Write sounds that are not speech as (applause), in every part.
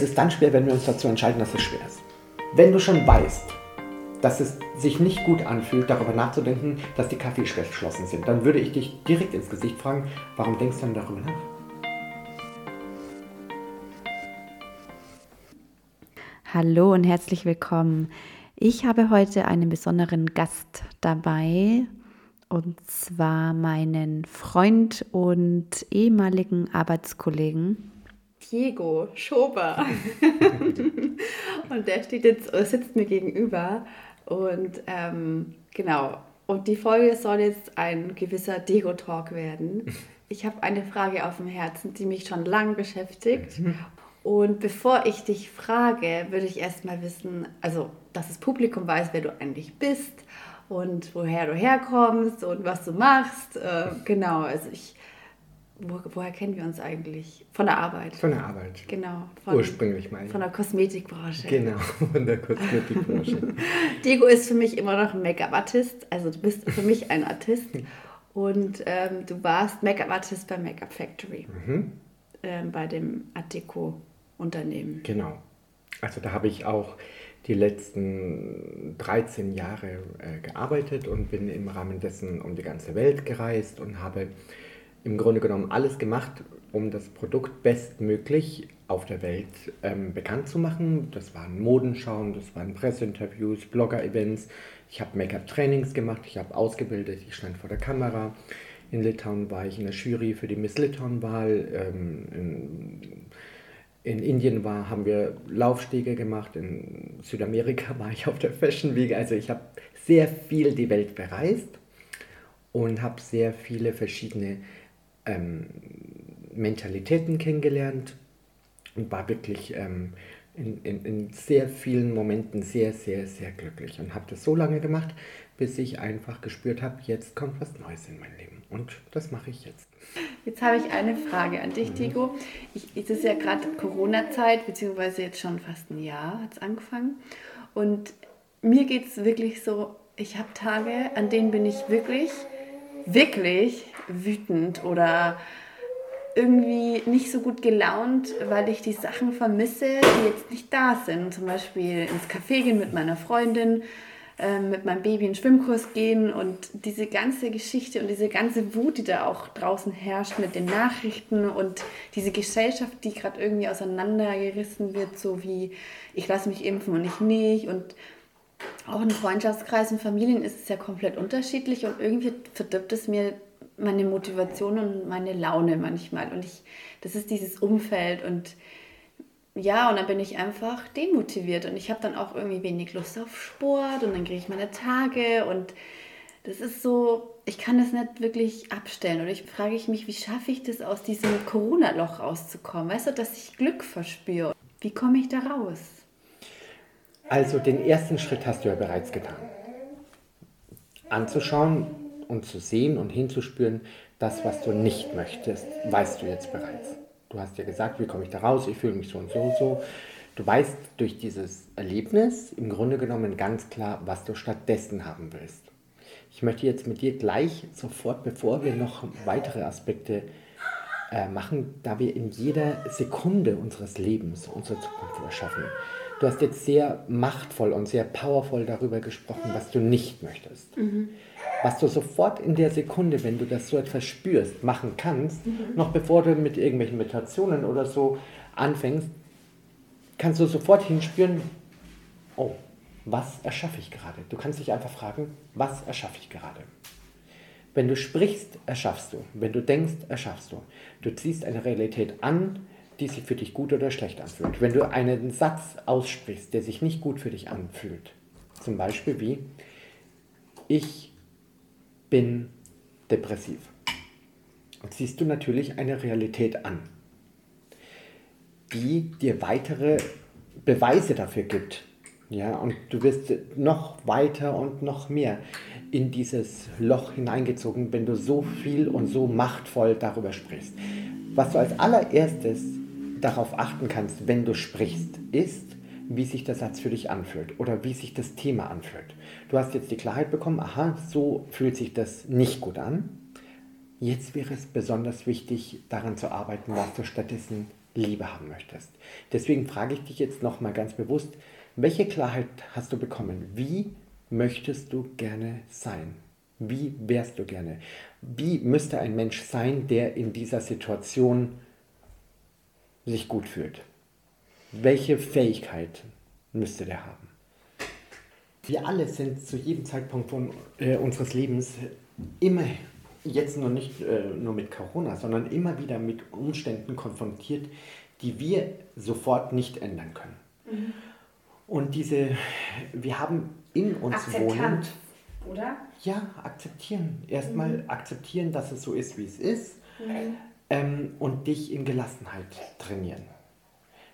Es ist dann schwer, wenn wir uns dazu entscheiden, dass es schwer ist. Wenn du schon weißt, dass es sich nicht gut anfühlt, darüber nachzudenken, dass die Kaffeeschläuche geschlossen sind, dann würde ich dich direkt ins Gesicht fragen, warum denkst du denn darüber nach? Hallo und herzlich willkommen. Ich habe heute einen besonderen Gast dabei und zwar meinen Freund und ehemaligen Arbeitskollegen Diego Schober. und der steht jetzt, sitzt mir gegenüber und ähm, genau. Und die Folge soll jetzt ein gewisser Diego-Talk werden. Ich habe eine Frage auf dem Herzen, die mich schon lange beschäftigt. Und bevor ich dich frage, würde ich erstmal wissen, also dass das Publikum weiß, wer du eigentlich bist und woher du herkommst und was du machst. Äh, genau, also ich wo, woher kennen wir uns eigentlich? Von der Arbeit. Von der Arbeit. Genau. Von, Ursprünglich meine ich. Von der Kosmetikbranche. Genau, von der Kosmetikbranche. (laughs) Diego ist für mich immer noch ein Make-up-Artist. Also du bist für mich ein Artist. Und ähm, du warst Make-up-Artist bei Make-up Factory. Mhm. Ähm, bei dem Adeco-Unternehmen. Genau. Also da habe ich auch die letzten 13 Jahre äh, gearbeitet und bin im Rahmen dessen um die ganze Welt gereist und habe im Grunde genommen alles gemacht, um das Produkt bestmöglich auf der Welt ähm, bekannt zu machen. Das waren Modenschauen, das waren Presseinterviews, Blogger-Events. Ich habe Make-up-Trainings gemacht, ich habe ausgebildet, ich stand vor der Kamera. In Litauen war ich in der Jury für die Miss Litauen-Wahl. Ähm, in, in, Indien war, haben wir Laufstege gemacht. In Südamerika (laughs) war ich auf der Fashion Week. Also ich habe sehr viel die Welt bereist und habe sehr viele verschiedene ähm, Mentalitäten kennengelernt und war wirklich ähm, in, in, in, sehr vielen Momenten sehr, sehr, sehr glücklich und habe das so lange gemacht, bis ich einfach gespürt habe, jetzt kommt was Neues in mein Leben und das mache ich jetzt. Jetzt habe ich eine Frage an dich, Diego. Ich, es ist ja gerade Corona-Zeit, beziehungsweise jetzt schon fast ein Jahr hat es angefangen. Und mir geht es wirklich so, ich habe Tage, an denen bin ich wirklich, wirklich wütend oder irgendwie nicht so gut gelaunt, weil ich die Sachen vermisse, die jetzt nicht da sind. Zum Beispiel ins Café gehen mit meiner Freundin, äh, mit meinem Baby in den Schwimmkurs gehen und diese ganze Geschichte und diese ganze Wut, die da auch draußen herrscht mit den Nachrichten und diese Gesellschaft, die gerade irgendwie auseinandergerissen wird, so wie ich lasse mich impfen und ich nicht und auch in Freundschaftskreisen, Familien ist es ja komplett unterschiedlich und irgendwie verdirbt es mir meine Motivation und meine Laune manchmal. Und ich, das ist dieses Umfeld und ja, und dann bin ich einfach demotiviert und ich habe dann auch irgendwie wenig Lust auf Sport und dann kriege ich meine Tage und das ist so, ich kann das nicht wirklich abstellen. Und ich frage ich mich, wie schaffe ich das, aus diesem Corona-Loch rauszukommen? Weißt du, dass ich Glück verspüre? Wie komme ich da raus? Also den ersten Schritt hast du ja bereits getan. Anzuschauen, und zu sehen und hinzuspüren, das, was du nicht möchtest, weißt du jetzt bereits. Du hast ja gesagt, wie komme ich da raus, ich fühle mich so und so und so. Du weißt durch dieses Erlebnis im Grunde genommen ganz klar, was du stattdessen haben willst. Ich möchte jetzt mit dir gleich sofort, bevor wir noch weitere Aspekte äh, machen, da wir in jeder Sekunde unseres Lebens unsere Zukunft erschaffen. Du hast jetzt sehr machtvoll und sehr powervoll darüber gesprochen, was du nicht möchtest. Mhm was du sofort in der Sekunde, wenn du das so etwas spürst, machen kannst, mhm. noch bevor du mit irgendwelchen Meditationen oder so anfängst, kannst du sofort hinspüren, oh, was erschaffe ich gerade? Du kannst dich einfach fragen, was erschaffe ich gerade? Wenn du sprichst, erschaffst du. Wenn du denkst, erschaffst du. Du ziehst eine Realität an, die sich für dich gut oder schlecht anfühlt. Wenn du einen Satz aussprichst, der sich nicht gut für dich anfühlt, zum Beispiel wie, ich bin depressiv. Siehst du natürlich eine Realität an, die dir weitere Beweise dafür gibt. Ja, und du wirst noch weiter und noch mehr in dieses Loch hineingezogen, wenn du so viel und so machtvoll darüber sprichst. Was du als allererstes darauf achten kannst, wenn du sprichst, ist, wie sich der Satz für dich anfühlt oder wie sich das Thema anfühlt. Du hast jetzt die Klarheit bekommen, aha, so fühlt sich das nicht gut an. Jetzt wäre es besonders wichtig, daran zu arbeiten, was du stattdessen Liebe haben möchtest. Deswegen frage ich dich jetzt nochmal ganz bewusst, welche Klarheit hast du bekommen? Wie möchtest du gerne sein? Wie wärst du gerne? Wie müsste ein Mensch sein, der in dieser Situation sich gut fühlt? Welche Fähigkeit müsste der haben? Wir alle sind zu jedem Zeitpunkt von, äh, unseres Lebens immer, jetzt nur nicht äh, nur mit Corona, sondern immer wieder mit Umständen konfrontiert, die wir sofort nicht ändern können. Mhm. Und diese, wir haben in uns Akzeptant, wohnen. oder? Ja, akzeptieren. Erstmal mhm. akzeptieren, dass es so ist, wie es ist. Mhm. Ähm, und dich in Gelassenheit trainieren.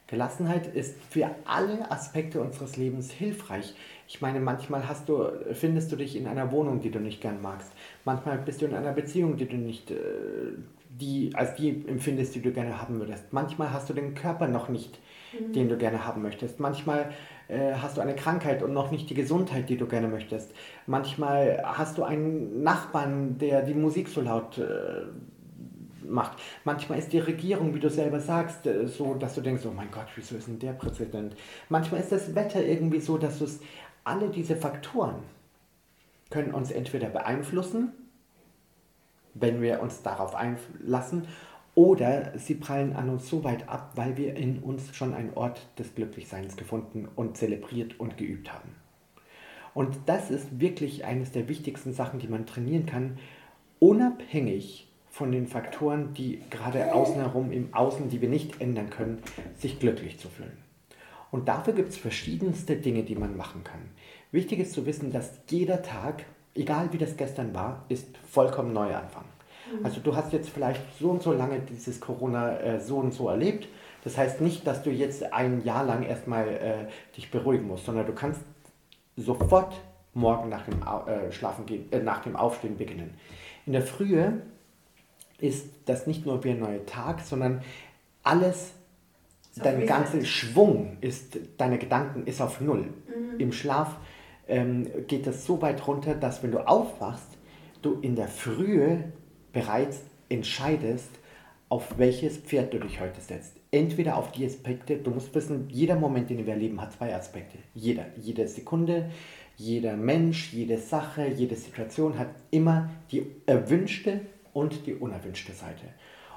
Gelassenheit ist für alle Aspekte unseres Lebens hilfreich. Ich meine, manchmal hast du, findest du dich in einer Wohnung, die du nicht gern magst. Manchmal bist du in einer Beziehung, die du nicht, äh, die, als die empfindest, die du gerne haben würdest. Manchmal hast du den Körper noch nicht, mhm. den du gerne haben möchtest. Manchmal äh, hast du eine Krankheit und noch nicht die Gesundheit, die du gerne möchtest. Manchmal hast du einen Nachbarn, der die Musik so laut äh, macht. Manchmal ist die Regierung, wie du selber sagst, äh, so, dass du denkst, oh mein Gott, wieso ist denn der Präsident? Manchmal ist das Wetter irgendwie so, dass es, alle diese Faktoren können uns entweder beeinflussen, wenn wir uns darauf einlassen, oder sie prallen an uns so weit ab, weil wir in uns schon einen Ort des Glücklichseins gefunden und zelebriert und geübt haben. Und das ist wirklich eines der wichtigsten Sachen, die man trainieren kann, unabhängig von den Faktoren, die gerade außen herum im Außen, die wir nicht ändern können, sich glücklich zu fühlen. Und dafür gibt es verschiedenste Dinge, die man machen kann. Wichtig ist zu wissen, dass jeder Tag, egal wie das gestern war, ist vollkommen Neuanfang. Mhm. Also du hast jetzt vielleicht so und so lange dieses Corona äh, so und so erlebt. Das heißt nicht, dass du jetzt ein Jahr lang erstmal äh, dich beruhigen musst, sondern du kannst sofort morgen nach dem, äh, Schlafen gehen, äh, nach dem Aufstehen beginnen. In der Frühe ist das nicht nur wie ein neuer Tag, sondern alles, so dein ganzer Schwung ist, deine Gedanken ist auf Null. Mhm. Im Schlaf ähm, geht das so weit runter, dass wenn du aufwachst, du in der Frühe bereits entscheidest, auf welches Pferd du dich heute setzt. Entweder auf die Aspekte, du musst wissen, jeder Moment, den wir erleben, hat zwei Aspekte. Jeder, jede Sekunde, jeder Mensch, jede Sache, jede Situation hat immer die erwünschte und die unerwünschte Seite.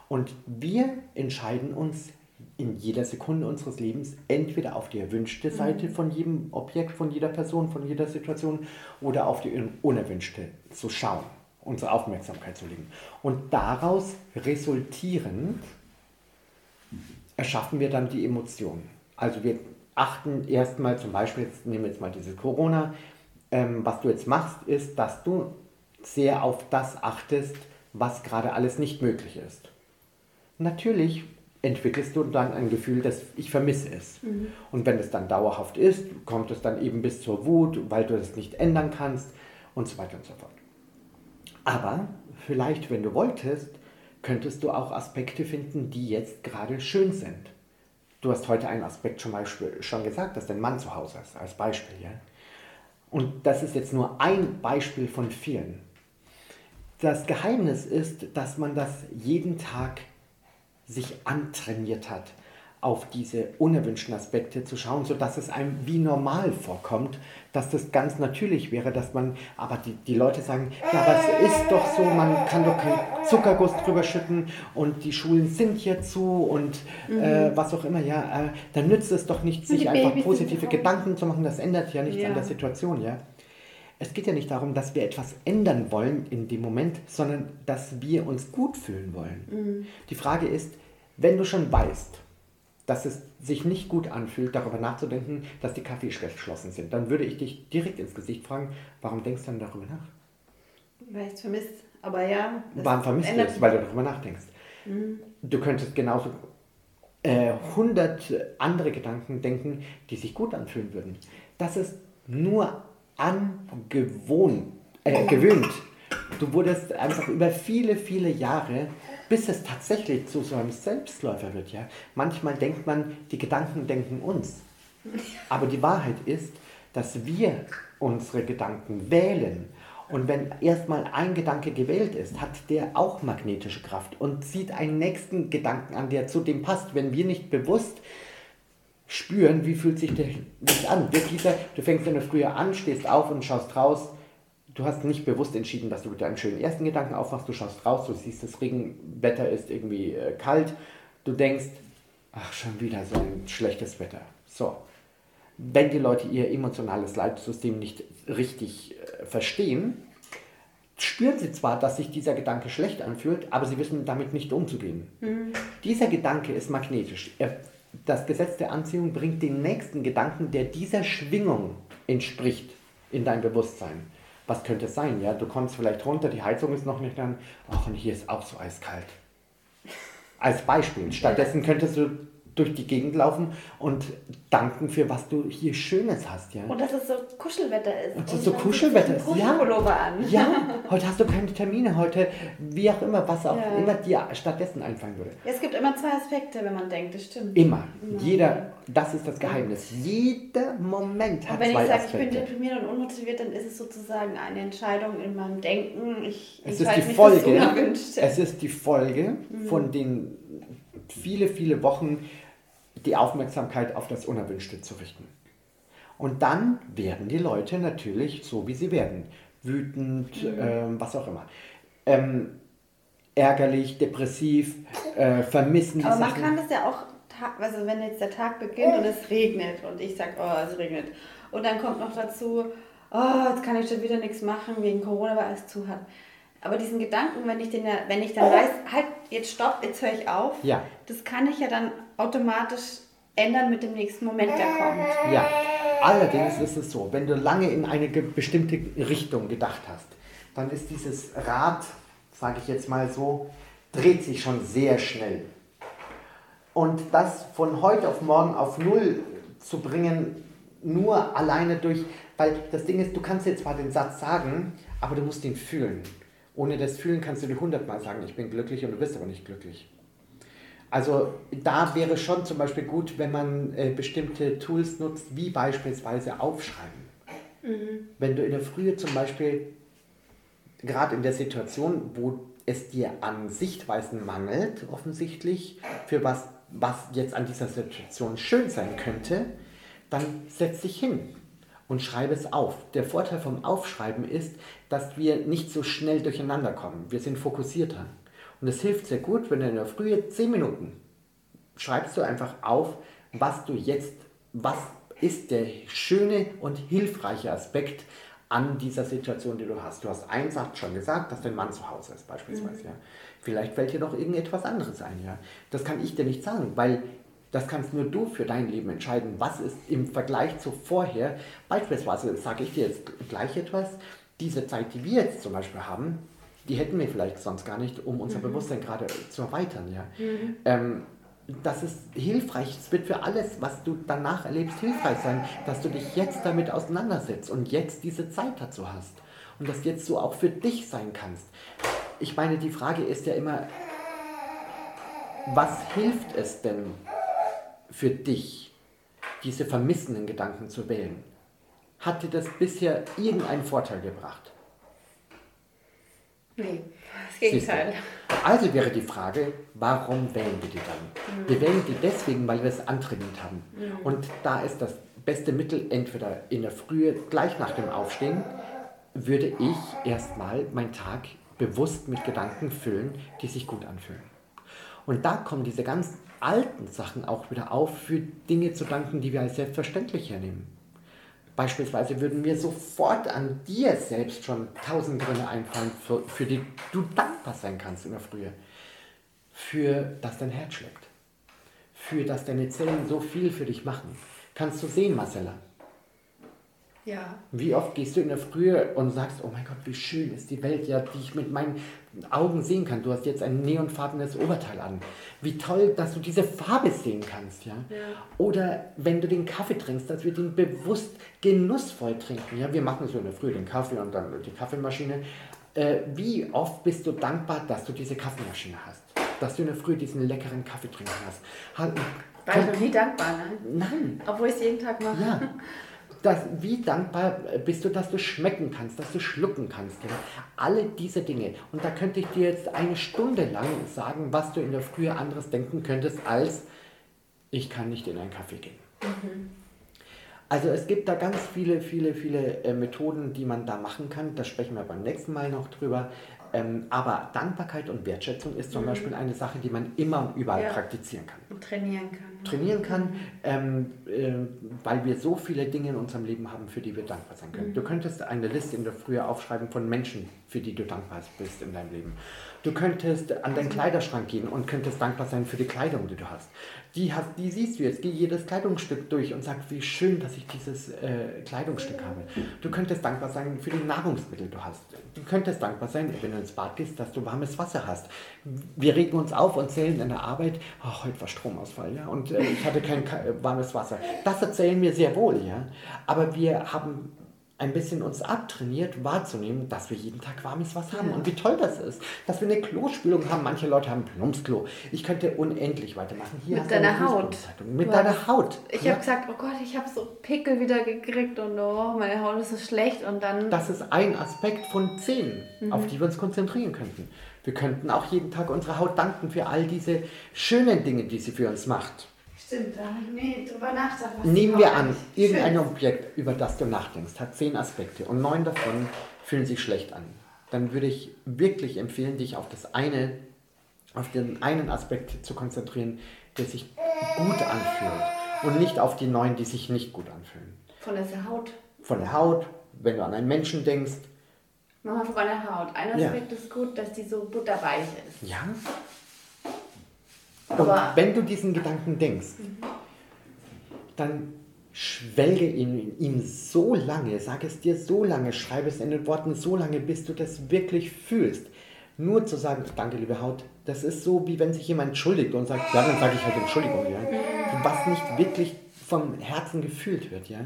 Und wir entscheiden uns in jeder Sekunde unseres Lebens entweder auf die erwünschte Seite mhm. von jedem Objekt, von jeder Person, von jeder Situation oder auf die unerwünschte zu schauen unsere Aufmerksamkeit zu legen. Und daraus resultierend erschaffen wir dann die Emotionen. Also wir achten erstmal zum Beispiel, jetzt nehmen wir jetzt mal dieses Corona, ähm, was du jetzt machst, ist, dass du sehr auf das achtest, was gerade alles nicht möglich ist. Natürlich entwickelst du dann ein Gefühl, dass ich vermisse es. Mhm. Und wenn es dann dauerhaft ist, kommt es dann eben bis zur Wut, weil du es nicht ändern kannst und so weiter und so fort. Aber vielleicht, wenn du wolltest, könntest du auch Aspekte finden, die jetzt gerade schön sind. Du hast heute einen Aspekt schon, mal, schon gesagt, dass dein Mann zu Hause ist, als Beispiel. Ja? Und das ist jetzt nur ein Beispiel von vielen. Das Geheimnis ist, dass man das jeden Tag sich antrainiert hat auf diese unerwünschten Aspekte zu schauen, sodass es einem wie normal vorkommt, dass das ganz natürlich wäre, dass man, aber die, die Leute sagen, ja, aber es ist doch so, man kann doch keinen Zuckerguss drüber schütten und die Schulen sind hier zu und mhm. äh, was auch immer, ja, äh, dann nützt es doch nicht, sich einfach Babys positive Gedanken zu machen, das ändert ja nichts ja. an der Situation, ja. Es geht ja nicht darum, dass wir etwas ändern wollen in dem Moment, sondern dass wir uns gut fühlen wollen. Mhm. Die Frage ist, wenn du schon weißt, dass es sich nicht gut anfühlt, darüber nachzudenken, dass die Kaffeeschläuche geschlossen sind. Dann würde ich dich direkt ins Gesicht fragen, warum denkst du dann darüber nach? Weil ich es vermisst. Aber ja. Warum vermisst du es? Weil du darüber nachdenkst. Mhm. Du könntest genauso äh, 100 andere Gedanken denken, die sich gut anfühlen würden. Das ist nur angewohnt, äh, gewöhnt. Du wurdest einfach über viele, viele Jahre bis es tatsächlich zu so einem Selbstläufer wird. Ja? Manchmal denkt man, die Gedanken denken uns. Aber die Wahrheit ist, dass wir unsere Gedanken wählen Und wenn erstmal ein Gedanke gewählt ist, hat der auch magnetische Kraft und zieht einen nächsten Gedanken an, der zu dem passt. Wenn wir nicht bewusst spüren, wie fühlt sich das an. Wirklich, du fängst in der Früh an, stehst auf und schaust raus. Du hast nicht bewusst entschieden, dass du mit deinem schönen ersten Gedanken aufmachst. Du schaust raus, du siehst, das Regenwetter ist irgendwie äh, kalt. Du denkst, ach, schon wieder so ein schlechtes Wetter. So, wenn die Leute ihr emotionales Leitsystem nicht richtig äh, verstehen, spüren sie zwar, dass sich dieser Gedanke schlecht anfühlt, aber sie wissen damit nicht umzugehen. Mhm. Dieser Gedanke ist magnetisch. Er, das Gesetz der Anziehung bringt den nächsten Gedanken, der dieser Schwingung entspricht, in dein Bewusstsein. Was könnte es sein? Ja, du kommst vielleicht runter, die Heizung ist noch nicht an. Ach, und hier ist auch so eiskalt. Als Beispiel. Stattdessen könntest du durch die Gegend laufen und danken für was du hier Schönes hast, ja. Und dass es so Kuschelwetter ist. Und dass es so Kuschelwetter ist, ja. An. Ja, heute hast du keine Termine, heute wie auch immer, was auch ja. immer dir stattdessen einfallen würde. Es gibt immer zwei Aspekte, wenn man denkt, das stimmt. Immer. immer. Jeder, das ist das Geheimnis. Jeder Moment hat zwei Aspekte. wenn ich sage, ich bin deprimiert und unmotiviert, dann ist es sozusagen eine Entscheidung in meinem Denken. Ich, es ist die Folge, es ist die Folge mhm. von den viele, viele Wochen die Aufmerksamkeit auf das Unerwünschte zu richten. Und dann werden die Leute natürlich so, wie sie werden. Wütend, mhm. ähm, was auch immer. Ähm, ärgerlich, depressiv, äh, vermissen. Aber man Sachen. kann das ja auch, also wenn jetzt der Tag beginnt und es regnet und ich sage, oh, es regnet. Und dann kommt noch dazu, oh, jetzt kann ich schon wieder nichts machen wegen Corona, weil alles zu hat. Aber diesen Gedanken, wenn ich, den ja, wenn ich dann weiß, halt, jetzt stopp, jetzt höre ich auf, ja. das kann ich ja dann automatisch ändern mit dem nächsten Moment, der kommt. Ja, allerdings ist es so, wenn du lange in eine bestimmte Richtung gedacht hast, dann ist dieses Rad, sage ich jetzt mal so, dreht sich schon sehr schnell. Und das von heute auf morgen auf Null zu bringen, nur alleine durch, weil das Ding ist, du kannst jetzt zwar den Satz sagen, aber du musst ihn fühlen. Ohne das Fühlen kannst du dir hundertmal sagen, ich bin glücklich und du bist aber nicht glücklich. Also da wäre schon zum Beispiel gut, wenn man äh, bestimmte Tools nutzt, wie beispielsweise Aufschreiben. Mhm. Wenn du in der Frühe zum Beispiel, gerade in der Situation, wo es dir an Sichtweisen mangelt, offensichtlich, für was, was jetzt an dieser Situation schön sein könnte, dann setz dich hin und schreibe es auf. Der Vorteil vom Aufschreiben ist, dass wir nicht so schnell durcheinander kommen. Wir sind fokussierter. Und es hilft sehr gut, wenn du in der Früh 10 Minuten schreibst du einfach auf, was du jetzt, was ist der schöne und hilfreiche Aspekt an dieser Situation, die du hast. Du hast eins schon gesagt, dass dein Mann zu Hause ist, beispielsweise. Mhm. Ja. Vielleicht fällt dir noch irgendetwas anderes ein. Ja. Das kann ich dir nicht sagen, weil das kannst nur du für dein Leben entscheiden. Was ist im Vergleich zu vorher? Beispielsweise sage ich dir jetzt gleich etwas. Diese Zeit, die wir jetzt zum Beispiel haben, die hätten wir vielleicht sonst gar nicht, um unser mhm. Bewusstsein gerade zu erweitern. Ja. Mhm. Ähm, das ist hilfreich, es wird für alles, was du danach erlebst, hilfreich sein, dass du dich jetzt damit auseinandersetzt und jetzt diese Zeit dazu hast und das jetzt so auch für dich sein kannst. Ich meine, die Frage ist ja immer, was hilft es denn für dich, diese vermissenden Gedanken zu wählen? Hat dir das bisher irgendeinen Vorteil gebracht? Nee, das Gegenteil. Also wäre die Frage, warum wählen wir die dann? Mhm. Wir wählen die deswegen, weil wir es antrainiert haben. Mhm. Und da ist das beste Mittel, entweder in der Frühe, gleich nach dem Aufstehen, würde ich erstmal meinen Tag bewusst mit Gedanken füllen, die sich gut anfühlen. Und da kommen diese ganz alten Sachen auch wieder auf, für Dinge zu danken, die wir als selbstverständlich hernehmen. Beispielsweise würden mir sofort an dir selbst schon tausend Gründe einfallen, für, für die du dankbar sein kannst in der Frühe. Für das dein Herz schlägt. Für das deine Zellen so viel für dich machen. Kannst du sehen, Marcella? Ja. Wie oft gehst du in der Frühe und sagst, oh mein Gott, wie schön ist die Welt, ja, die ich mit meinen Augen sehen kann. Du hast jetzt ein neonfarbenes Oberteil an. Wie toll, dass du diese Farbe sehen kannst, ja. ja. Oder wenn du den Kaffee trinkst, dass wir den bewusst genussvoll trinken. Ja, wir machen so in der Früh den Kaffee und dann die Kaffeemaschine. Äh, wie oft bist du dankbar, dass du diese Kaffeemaschine hast? Dass du in der Früh diesen leckeren Kaffee trinken hast. War ich noch nie dankbar, ne? Nein. Obwohl ich es jeden Tag mache. Ja. (laughs) Das, wie dankbar bist du, dass du schmecken kannst, dass du schlucken kannst. Ja? Alle diese Dinge. Und da könnte ich dir jetzt eine Stunde lang sagen, was du in der Früh anderes denken könntest, als ich kann nicht in einen Kaffee gehen. Mhm. Also es gibt da ganz viele, viele, viele äh, Methoden, die man da machen kann. Da sprechen wir beim nächsten Mal noch drüber. Ähm, aber Dankbarkeit und Wertschätzung ist zum mhm. Beispiel eine Sache, die man immer und überall ja. praktizieren kann. Und trainieren kann. Trainieren kann, ähm, äh, weil wir so viele Dinge in unserem Leben haben, für die wir dankbar sein können. Mhm. Du könntest eine Liste in der Früh aufschreiben von Menschen, für die du dankbar bist in deinem Leben. Du könntest an deinen Kleiderschrank gehen und könntest dankbar sein für die Kleidung, die du hast. Die, hast, die siehst du jetzt, geh jedes Kleidungsstück durch und sag, wie schön, dass ich dieses äh, Kleidungsstück habe. Du könntest dankbar sein für die Nahrungsmittel, die du hast. Du könntest dankbar sein, wenn du ins Bad gehst, dass du warmes Wasser hast. Wir regen uns auf und zählen in der Arbeit, oh, heute war Stromausfall, ja, und äh, ich hatte kein warmes Wasser. Das erzählen wir sehr wohl, ja, aber wir haben ein bisschen uns abtrainiert, wahrzunehmen, dass wir jeden Tag warmes Wasser haben und wie toll das ist, dass wir eine Klospülung haben. Manche Leute haben Plumpsklo. Ich könnte unendlich weitermachen. Hier mit deiner Haut. Mit deiner Haut. Ich ja? habe gesagt, oh Gott, ich habe so Pickel wieder gekriegt und oh, meine Haut ist so schlecht und dann... Das ist ein Aspekt von zehn, mhm. auf die wir uns konzentrieren könnten. Wir könnten auch jeden Tag unserer Haut danken für all diese schönen Dinge, die sie für uns macht. Stimmt, da habe ich nie drüber nachgedacht. Nehmen wir an, irgendein Schön. Objekt, über das du nachdenkst, hat zehn Aspekte und neun davon fühlen sich schlecht an. Dann würde ich wirklich empfehlen, dich auf das eine, auf den einen Aspekt zu konzentrieren, der sich gut anfühlt und nicht auf die neun, die sich nicht gut anfühlen. Von der Haut. Von der Haut, wenn du an einen Menschen denkst. Nochmal von der Haut. Ein Aspekt ja. ist gut, dass die so butterweich ist. Ja, und wenn du diesen Gedanken denkst, dann schwelge in ihm so lange, sag es dir so lange, schreibe es in den Worten so lange, bis du das wirklich fühlst. Nur zu sagen, danke liebe Haut, das ist so, wie wenn sich jemand entschuldigt und sagt, ja, dann sage ich halt Entschuldigung, ja. Was nicht wirklich vom Herzen gefühlt wird, ja.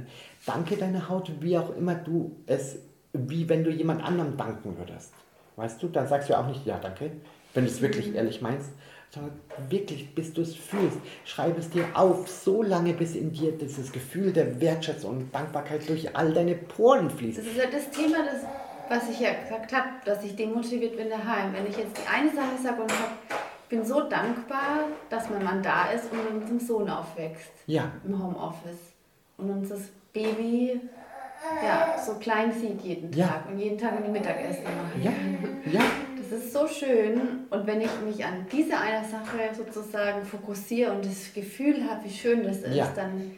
Danke deine Haut, wie auch immer du es, wie wenn du jemand anderem danken würdest. Weißt du, dann sagst du auch nicht, ja, danke, wenn du es wirklich ehrlich meinst, sondern wirklich, bis du es fühlst. Schreib es dir auf, so lange, bis in dir dieses Gefühl der Wertschätzung und Dankbarkeit durch all deine Poren fließt. Das ist ja das Thema, das, was ich ja gesagt habe, dass ich demotiviert bin daheim. Wenn ich jetzt die eine Sache sage und ich bin so dankbar, dass mein Mann da ist und mit unserem Sohn aufwächst. Ja. Im Homeoffice. Und uns das Baby ja, so klein sieht jeden Tag ja. und jeden Tag in die Mittagessen macht. Ja, ja ist so schön und wenn ich mich an diese eine Sache sozusagen fokussiere und das Gefühl habe, wie schön das ist, ja. dann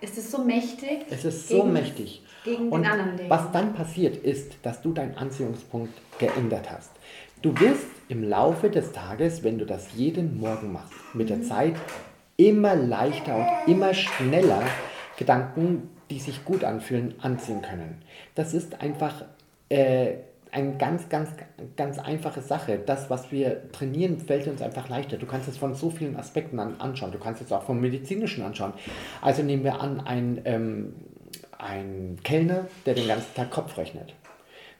ist es so mächtig. Es ist so gegen, mächtig. Gegen und den anderen Dingen. Was dann passiert ist, dass du deinen Anziehungspunkt geändert hast. Du wirst im Laufe des Tages, wenn du das jeden Morgen machst, mit der mhm. Zeit immer leichter und immer schneller Gedanken, die sich gut anfühlen, anziehen können. Das ist einfach äh, eine ganz, ganz, ganz einfache Sache. Das, was wir trainieren, fällt uns einfach leichter. Du kannst es von so vielen Aspekten an, anschauen. Du kannst es auch vom medizinischen anschauen. Also nehmen wir an, ein, ähm, ein Kellner, der den ganzen Tag Kopf rechnet.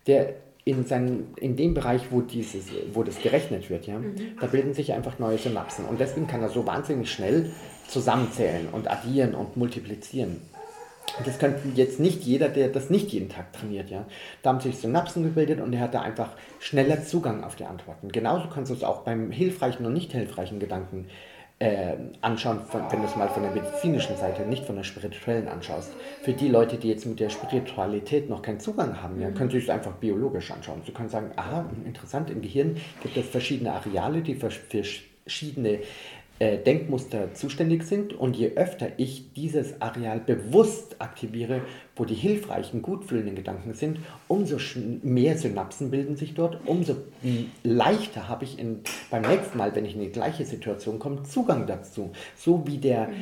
Der in, seinen, in dem Bereich, wo, dieses, wo das gerechnet wird, ja, mhm. da bilden sich einfach neue Synapsen. Und deswegen kann er so wahnsinnig schnell zusammenzählen und addieren und multiplizieren. Das könnte jetzt nicht jeder, der das nicht jeden Tag trainiert, ja. Da haben sich Synapsen gebildet und er hat da einfach schneller Zugang auf die Antworten. Genauso kannst du es auch beim hilfreichen und nicht hilfreichen Gedanken äh, anschauen, von, wenn du es mal von der medizinischen Seite, nicht von der spirituellen anschaust. Für die Leute, die jetzt mit der Spiritualität noch keinen Zugang haben, ja, mhm. können sie es einfach biologisch anschauen. Sie können sagen, aha, interessant, im Gehirn gibt es verschiedene Areale, die für verschiedene äh, Denkmuster zuständig sind und je öfter ich dieses Areal bewusst aktiviere, wo die hilfreichen, gutfühlenden Gedanken sind, umso mehr Synapsen bilden sich dort, umso leichter habe ich in, beim nächsten Mal, wenn ich in die gleiche Situation komme, Zugang dazu. So wie der mhm.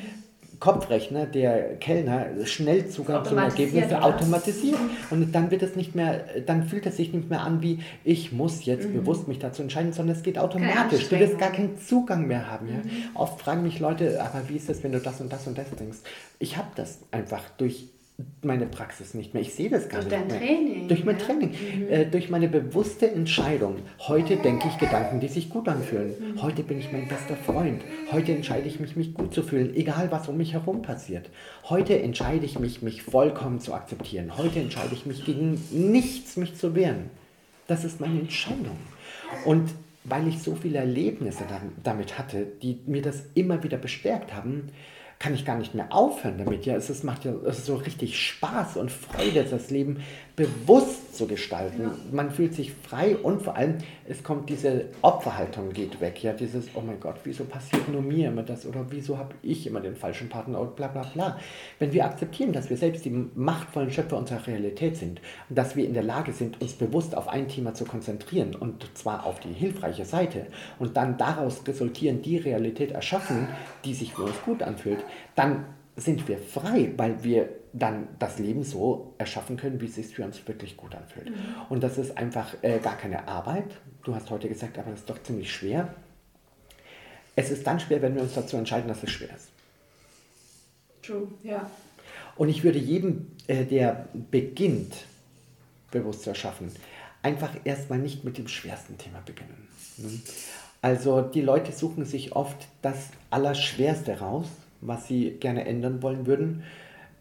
Kopfrechner, der Kellner, schnell Zugang zum Ergebnis automatisiert. Und dann wird es nicht mehr, dann fühlt es sich nicht mehr an wie, ich muss jetzt mhm. bewusst mich dazu entscheiden, sondern es geht automatisch. Du wirst gar keinen Zugang mehr haben. Ja? Mhm. Oft fragen mich Leute, aber wie ist das, wenn du das und das und das denkst? Ich habe das einfach durch meine Praxis nicht mehr. Ich sehe das gar Durch nicht dein mehr. Training, Durch mein ja. Training. Äh, durch meine bewusste Entscheidung. Heute denke ich Gedanken, die sich gut anfühlen. Heute bin ich mein bester Freund. Heute entscheide ich mich, mich gut zu fühlen, egal was um mich herum passiert. Heute entscheide ich mich, mich vollkommen zu akzeptieren. Heute entscheide ich mich gegen nichts, mich zu wehren. Das ist meine Entscheidung. Und weil ich so viele Erlebnisse dam- damit hatte, die mir das immer wieder bestärkt haben, kann ich gar nicht mehr aufhören damit. Ja, es ist, macht ja es ist so richtig Spaß und Freude, das Leben bewusst zu gestalten. Man fühlt sich frei und vor allem, es kommt diese Opferhaltung geht weg. Ja, dieses, oh mein Gott, wieso passiert nur mir immer das oder wieso habe ich immer den falschen Partner und bla bla bla. Wenn wir akzeptieren, dass wir selbst die machtvollen Schöpfer unserer Realität sind und dass wir in der Lage sind, uns bewusst auf ein Thema zu konzentrieren und zwar auf die hilfreiche Seite und dann daraus resultieren die Realität erschaffen, die sich für uns gut anfühlt, dann sind wir frei, weil wir dann das Leben so erschaffen können, wie es sich für uns wirklich gut anfühlt. Und das ist einfach äh, gar keine Arbeit. Du hast heute gesagt, aber das ist doch ziemlich schwer. Es ist dann schwer, wenn wir uns dazu entscheiden, dass es schwer ist. True, ja. Und ich würde jedem, äh, der beginnt, bewusst zu erschaffen, einfach erstmal nicht mit dem schwersten Thema beginnen. ne? Also die Leute suchen sich oft das Allerschwerste raus, was sie gerne ändern wollen würden,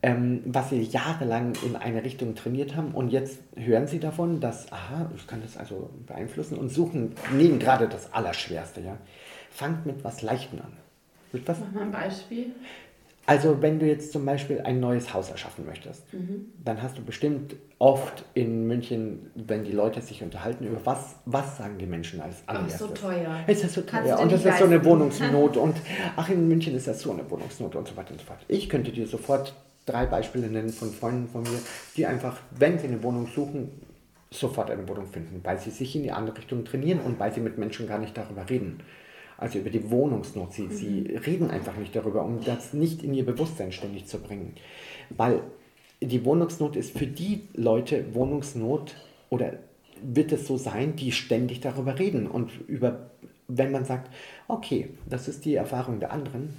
ähm, was sie jahrelang in eine Richtung trainiert haben und jetzt hören sie davon, dass, aha, ich kann das also beeinflussen und suchen, nehmen gerade das Allerschwerste. Ja? Fangt mit was Leichtem an. Mit was Mach mal ein Beispiel. Also wenn du jetzt zum Beispiel ein neues Haus erschaffen möchtest, dann hast du bestimmt oft in München, wenn die Leute sich unterhalten über was, was sagen die Menschen als Ach, allererstes? so teuer. Es ist so Kannst teuer und das ist so eine. Wohnungsnot (laughs) und ach, in München ist das so eine Wohnungsnot und so weiter und so fort. Ich könnte dir sofort drei Beispiele nennen von Freunden von mir, die einfach, wenn sie eine Wohnung suchen, sofort eine Wohnung finden, weil sie sich in die andere Richtung trainieren und weil sie mit Menschen gar nicht darüber reden. Also über die Wohnungsnot. Sie, sie reden einfach nicht darüber, um das nicht in ihr Bewusstsein ständig zu bringen. Weil die Wohnungsnot ist für die Leute Wohnungsnot oder wird es so sein, die ständig darüber reden. Und über, wenn man sagt, okay, das ist die Erfahrung der anderen,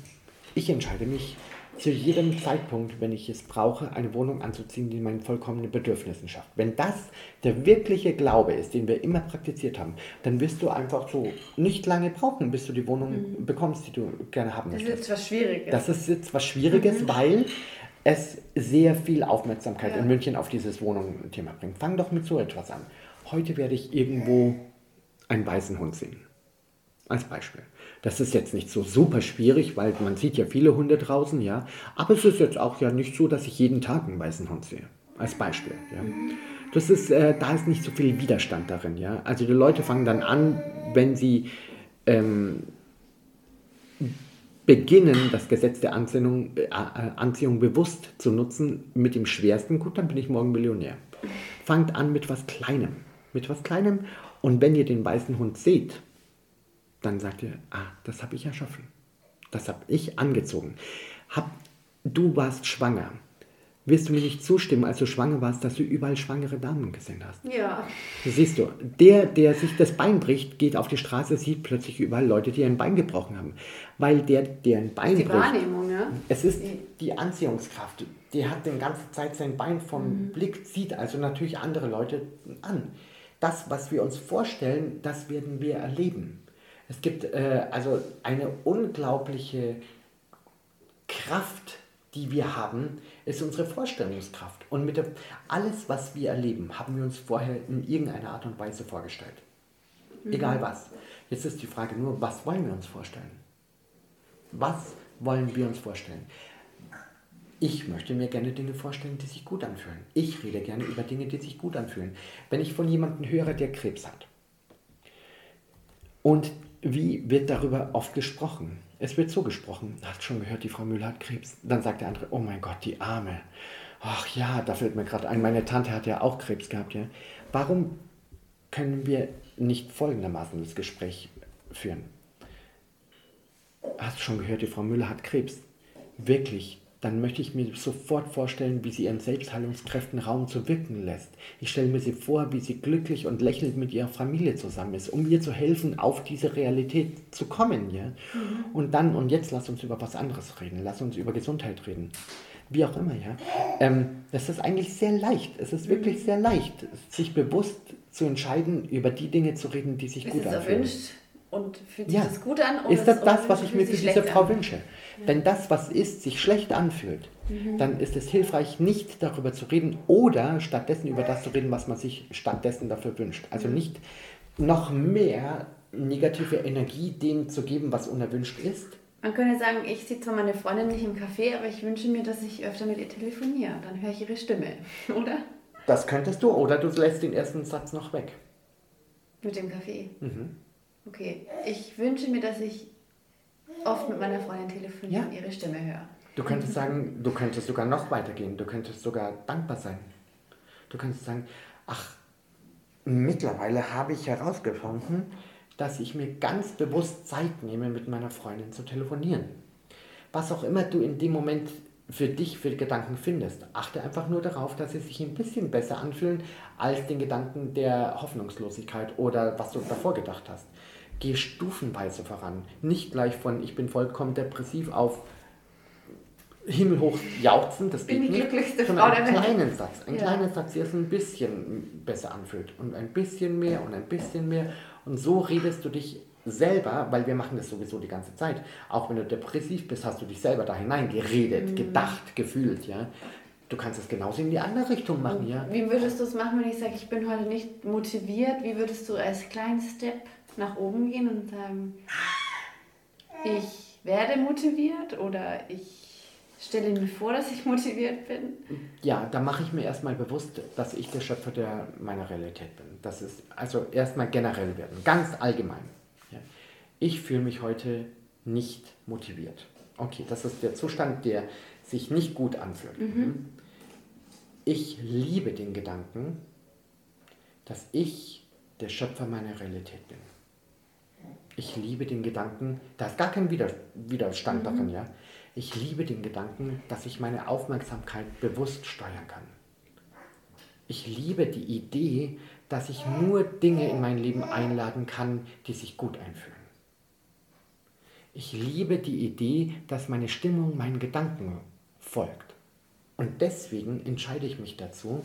ich entscheide mich zu jedem Zeitpunkt, wenn ich es brauche, eine Wohnung anzuziehen, die meinen vollkommenen Bedürfnissen schafft. Wenn das der wirkliche Glaube ist, den wir immer praktiziert haben, dann wirst du einfach so nicht lange brauchen, bis du die Wohnung bekommst, die du gerne haben Das ist möchtest. jetzt was Schwieriges. Das ist jetzt was Schwieriges, weil es sehr viel Aufmerksamkeit Ja. in München auf dieses Wohnungsthema bringt. Fang doch mit so etwas an. Heute werde ich irgendwo einen weißen Hund sehen. Als Beispiel. Das ist jetzt nicht so super schwierig, weil man sieht ja viele Hunde draußen, ja. Aber es ist jetzt auch ja nicht so, dass ich jeden Tag einen weißen Hund sehe. Als Beispiel, ja. Das ist, äh, da ist nicht so viel Widerstand darin, ja. Also die Leute fangen dann an, wenn sie ähm, beginnen, das Gesetz der Anziehung, äh, äh, Anziehung bewusst zu nutzen mit dem Schwersten, gut, dann bin ich morgen Millionär. Fangt an mit was Kleinem. Mit was Kleinem. Und wenn ihr den weißen Hund seht, dann sagt ihr, ah, das habe ich erschaffen. Das habe ich angezogen. Hab, du warst schwanger. Wirst du mir nicht zustimmen, als du schwanger warst, dass du überall schwangere Damen gesehen hast? ja. Siehst du, der, der sich das Bein bricht, geht auf die Straße, sieht plötzlich überall Leute, die ein Bein gebrochen haben. Weil der, der ein Bein Die bricht, Wahrnehmung, ja. es ist die Anziehungskraft. Die hat die ganze Zeit sein Bein vom Mhm. Blick, zieht also natürlich andere Leute an. Das, was wir uns vorstellen, das werden wir erleben. Es gibt äh, also eine unglaubliche Kraft, die wir haben, ist unsere Vorstellungskraft. Und mit der, alles, was wir erleben, haben wir uns vorher in irgendeiner Art und Weise vorgestellt. Egal was. Jetzt ist die Frage nur, was wollen wir uns vorstellen? Was wollen wir uns vorstellen? Ich möchte mir gerne Dinge vorstellen, die sich gut anfühlen. Ich rede gerne über Dinge, die sich gut anfühlen. Wenn ich von jemandem höre, der Krebs hat, und wie wird darüber oft gesprochen? Es wird so gesprochen, hat schon gehört, die Frau Müller hat Krebs. Dann sagt der andere, oh mein Gott, die Arme. Ach ja, da fällt mir gerade ein, meine Tante hat ja auch Krebs gehabt. Ja. Warum können wir nicht folgendermaßen das Gespräch führen? Hast du schon gehört, die Frau Müller hat Krebs? Wirklich, dann möchte ich mir sofort vorstellen, wie sie ihren Selbstheilungskräften Raum zu wirken lässt. Ich stelle mir sie vor, wie sie glücklich und lächelnd mit ihrer Familie zusammen ist, um ihr zu helfen, auf diese Realität zu kommen. Ja? Und dann, und jetzt lass uns über was anderes reden, lass uns über Gesundheit reden. wie auch immer, ja. Ähm, das ist eigentlich sehr leicht. Es ist wirklich sehr leicht, sich bewusst zu entscheiden, über die Dinge zu reden, die sich Ist gut anfühlen. erwünscht und fühlt sich Ja. das gut an? Ist das das, was ich mir für diese Frau an? wünsche? Wenn das, was ist, sich schlecht anfühlt, Mhm. dann ist es hilfreich, nicht darüber zu reden oder stattdessen über das zu reden, was man sich stattdessen dafür wünscht. Mhm. Also nicht noch mehr negative Energie dem zu geben, was unerwünscht ist. Man könnte sagen, ich sehe zwar meine Freundin nicht im Café, aber ich wünsche mir, dass ich öfter mit ihr telefoniere. Dann höre ich ihre Stimme, (laughs) oder? Das könntest du oder du lässt den ersten Satz noch weg. Mit dem Kaffee. Mhm. Okay. Ich wünsche mir, dass ich oft mit meiner Freundin telefoniere Ja. und ihre Stimme höre. Du könntest sagen, du könntest sogar noch weitergehen, du könntest sogar dankbar sein. Du könntest sagen, ach, mittlerweile habe ich herausgefunden, dass ich mir ganz bewusst Zeit nehme, mit meiner Freundin zu telefonieren. Was auch immer du in dem Moment für dich für Gedanken findest, achte einfach nur darauf, dass sie sich ein bisschen besser anfühlen als den Gedanken der Hoffnungslosigkeit oder was du davor gedacht hast. Geh stufenweise voran, nicht gleich von ich bin vollkommen depressiv auf himmelhoch jauchzen, das Bin geht die nicht, glücklichste sondern einen kleinen Satz, einen Ja. kleinen Satz, der es ein bisschen besser anfühlt und ein bisschen mehr und ein bisschen mehr und so redest du dich selber, weil wir machen das sowieso die ganze Zeit, auch wenn du depressiv bist, hast du dich selber da hineingeredet, Mhm. gedacht, gefühlt, ja. Du kannst es genauso in die andere Richtung machen, ja. Wie würdest du es machen, wenn ich sage, ich bin heute nicht motiviert? Wie würdest du als kleinen Step nach oben gehen und sagen, ich werde motiviert oder ich stelle mir vor, dass ich motiviert bin? Ja, da mache ich mir erstmal bewusst, dass ich der Schöpfer der meiner Realität bin. Das ist also erstmal generell werden, ganz allgemein. Ja. Ich fühle mich heute nicht motiviert. Okay, das ist der Zustand, der sich nicht gut anfühlt. Ich liebe den Gedanken, dass ich der Schöpfer meiner Realität bin. Ich liebe den Gedanken, da ist gar kein Wider Widerstand darin, ja. Ich liebe den Gedanken, dass ich meine Aufmerksamkeit bewusst steuern kann. Ich liebe die Idee, dass ich nur Dinge in mein Leben einladen kann, die sich gut einfühlen. Ich liebe die Idee, dass meine Stimmung meinen Gedanken folgt. Und deswegen entscheide ich mich dazu,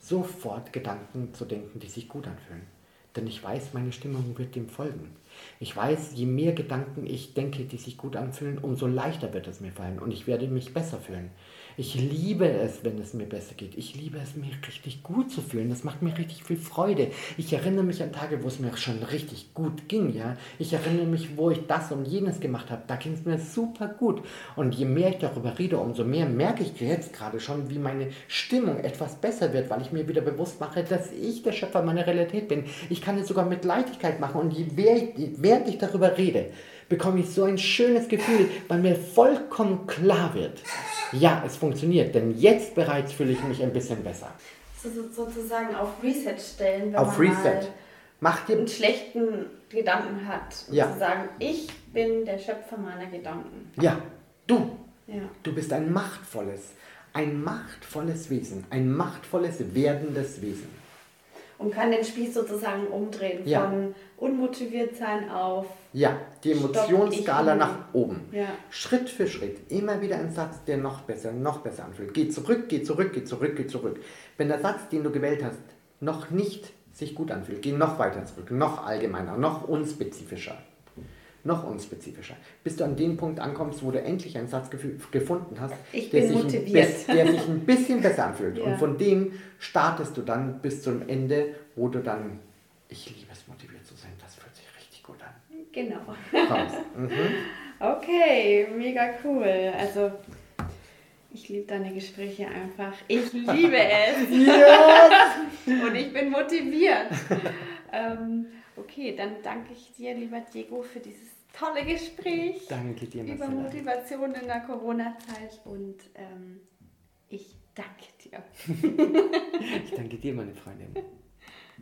sofort Gedanken zu denken, die sich gut anfühlen. Denn ich weiß, meine Stimmung wird dem folgen. Ich weiß, je mehr Gedanken ich denke, die sich gut anfühlen, umso leichter wird es mir fallen und ich werde mich besser fühlen. Ich liebe es, wenn es mir besser geht. Ich liebe es, mich richtig gut zu fühlen. Das macht mir richtig viel Freude. Ich erinnere mich an Tage, wo es mir schon richtig gut ging. Ja? Ich erinnere mich, wo ich das und jenes gemacht habe. Da ging es mir super gut. Und je mehr ich darüber rede, umso mehr merke ich jetzt gerade schon, wie meine Stimmung etwas besser wird, weil ich mir wieder bewusst mache, dass ich der Schöpfer meiner Realität bin. Ich kann es sogar mit Leichtigkeit machen. Und je mehr ich, während ich darüber rede, bekomme ich so ein schönes Gefühl, weil mir vollkommen klar wird, ja, es funktioniert, denn jetzt bereits fühle ich mich ein bisschen besser. So, so, sozusagen auf Reset stellen, wenn Auf man Reset. mal Mach dir einen schlechten Gedanken hat. Und Ja. zu sagen, ich bin der Schöpfer meiner Gedanken. Ja, du, Ja. du bist ein machtvolles, ein machtvolles Wesen, ein machtvolles werdendes Wesen. Und kann den Spieß sozusagen umdrehen Ja. von unmotiviert sein auf Ja, die Emotionsskala nach oben. Ja. Schritt für Schritt, immer wieder ein Satz, der noch besser, noch besser anfühlt. Geh zurück, geh zurück, geh zurück, geh zurück. Wenn der Satz, den du gewählt hast, noch nicht sich gut anfühlt, geh noch weiter zurück, noch allgemeiner, noch unspezifischer. Noch unspezifischer. Bis du an den Punkt ankommst, wo du endlich einen Satz gefunden hast, der, sich ein (laughs) der sich ein bisschen besser anfühlt. Ja. Und von dem startest du dann bis zum Ende, wo du dann, ich liebe es, motiviert zu sein, das fühlt sich richtig gut an. Genau. Kommst. (laughs) Mhm. Okay, mega cool. Also ich liebe deine Gespräche einfach. Ich liebe es. (laughs) Und ich bin motiviert. ähm, okay, dann danke ich dir, lieber Diego, für dieses tolle Gespräch Danke dir, über Marcella. Motivation in der Corona-Zeit. Und ähm, ich danke dir. (laughs) Ich danke dir, meine Freundin.